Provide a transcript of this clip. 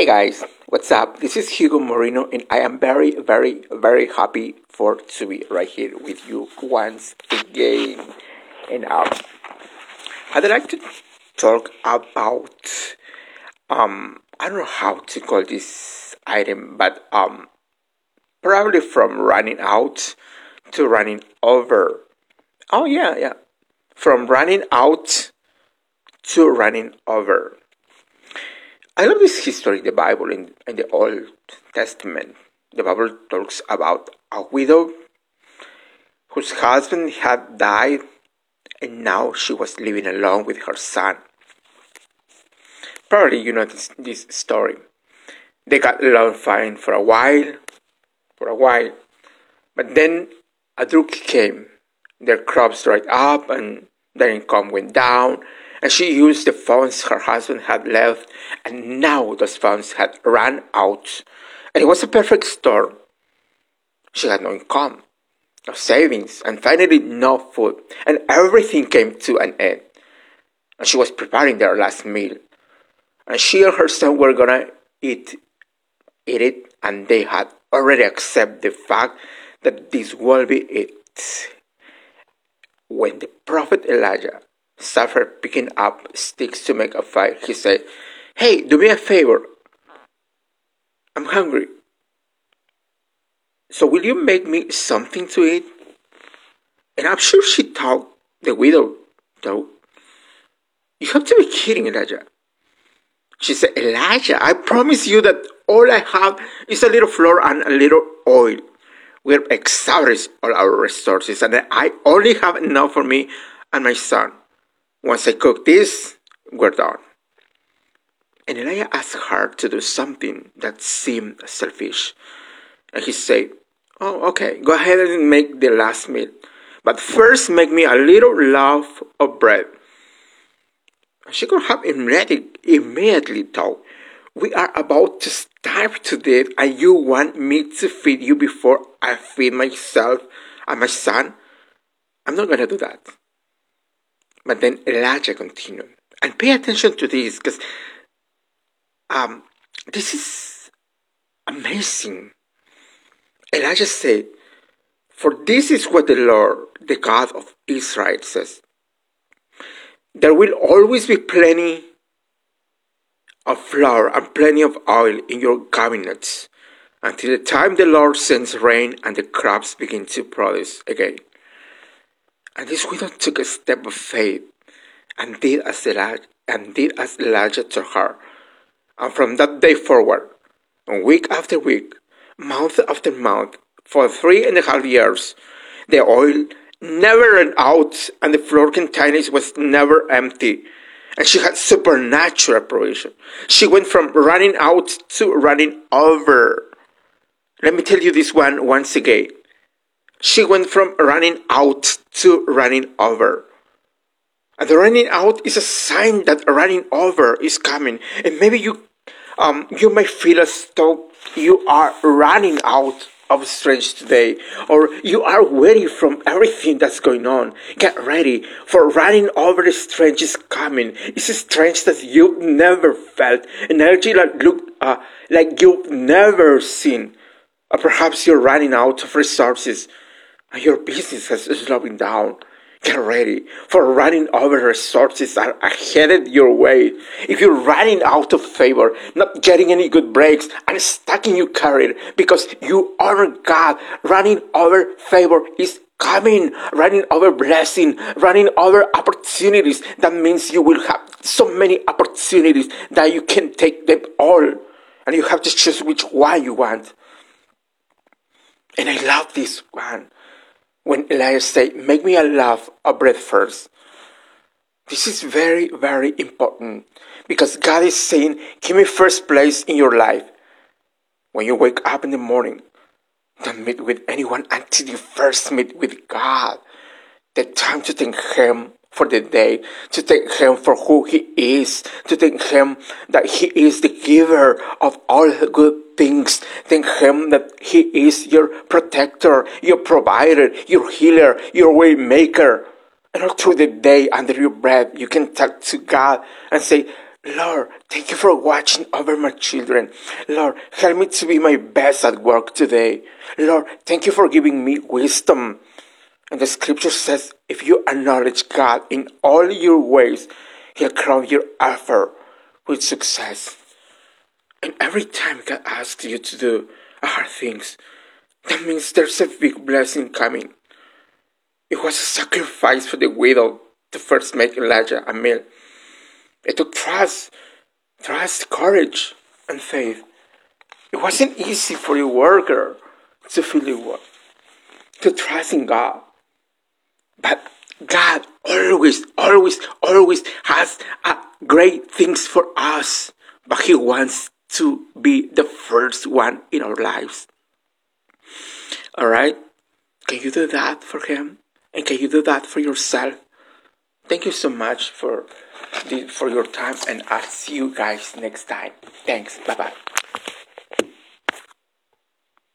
Hey guys, what's up? This is Hugo Moreno, and I am very, very, very happy for to be right here with you once again. And um, I'd like to talk about um, I don't know how to call this item, but um, probably from running out to running over. Oh yeah, yeah, from running out to running over. I love this history the Bible, in, in the Old Testament. The Bible talks about a widow whose husband had died and now she was living alone with her son. Probably you know this, this story. They got along fine for a while, for a while, but then a drought came. Their crops dried up and their income went down and she used the funds her husband had left, and now those funds had run out. And it was a perfect storm. She had no income, no savings, and finally no food, and everything came to an end. And she was preparing their last meal. And she and her son were gonna eat, eat it, and they had already accepted the fact that this will be it. When the prophet Elijah suffered picking up sticks to make a fire, he said, Hey, do me a favor. I'm hungry. So will you make me something to eat? And I'm sure she thought, the widow, though, you have to be kidding, Elijah. She said, Elijah, I promise you that all I have is a little flour and a little oil. We've exhausted all our resources, and I only have enough for me and my son. Once I cook this, we're done. And Elijah asked her to do something that seemed selfish. And he said, Oh, okay, go ahead and make the last meal. But first, make me a little loaf of bread. She could have immediately, immediately thought, We are about to starve to death, and you want me to feed you before I feed myself and my son? I'm not going to do that. But then Elijah continued. And pay attention to this because um, this is amazing. Elijah said, For this is what the Lord, the God of Israel, says There will always be plenty of flour and plenty of oil in your cabinets until the time the Lord sends rain and the crops begin to produce again. And this widow took a step of faith and did as Elijah, and did as Elijah told her. And from that day forward, week after week, month after month, for three and a half years, the oil never ran out and the flour containers was never empty. And she had supernatural provision. She went from running out to running over. Let me tell you this one once again. She went from running out to running over. And the running out is a sign that running over is coming. And maybe you um, you may feel as though you are running out of strength today, or you are weary from everything that's going on. Get ready for running over the strength is coming. It's a strength that you've never felt, energy that look uh, like you've never seen. Or perhaps you're running out of resources your business is slowing down. Get ready for running over resources are headed your way. If you're running out of favor, not getting any good breaks, and stuck in your career because you honor God, running over favor is coming, running over blessing, running over opportunities. That means you will have so many opportunities that you can take them all. And you have to choose which one you want. And I love this one when Elijah said, Make me a loaf of bread first. This is very, very important because God is saying, Give me first place in your life. When you wake up in the morning, don't meet with anyone until you first meet with God. The time to thank Him for the day, to thank Him for who He is, to thank Him that He is the giver of all good things. Thank Him that He is your protector, your provider, your healer, your way maker. And all through the day, under your breath, you can talk to God and say, Lord, thank you for watching over my children. Lord, help me to be my best at work today. Lord, thank you for giving me wisdom. And the scripture says, if you acknowledge God in all your ways, He'll crown your effort with success. And every time God asks you to do hard things, that means there's a big blessing coming. It was a sacrifice for the widow to first make Elijah a meal. It took trust, trust, courage, and faith. It wasn't easy for a worker to feel the work, to trust in God. But God always, always, always has uh, great things for us. But He wants to be the first one in our lives. All right? Can you do that for Him? And can you do that for yourself? Thank you so much for the, for your time, and I'll see you guys next time. Thanks. Bye bye.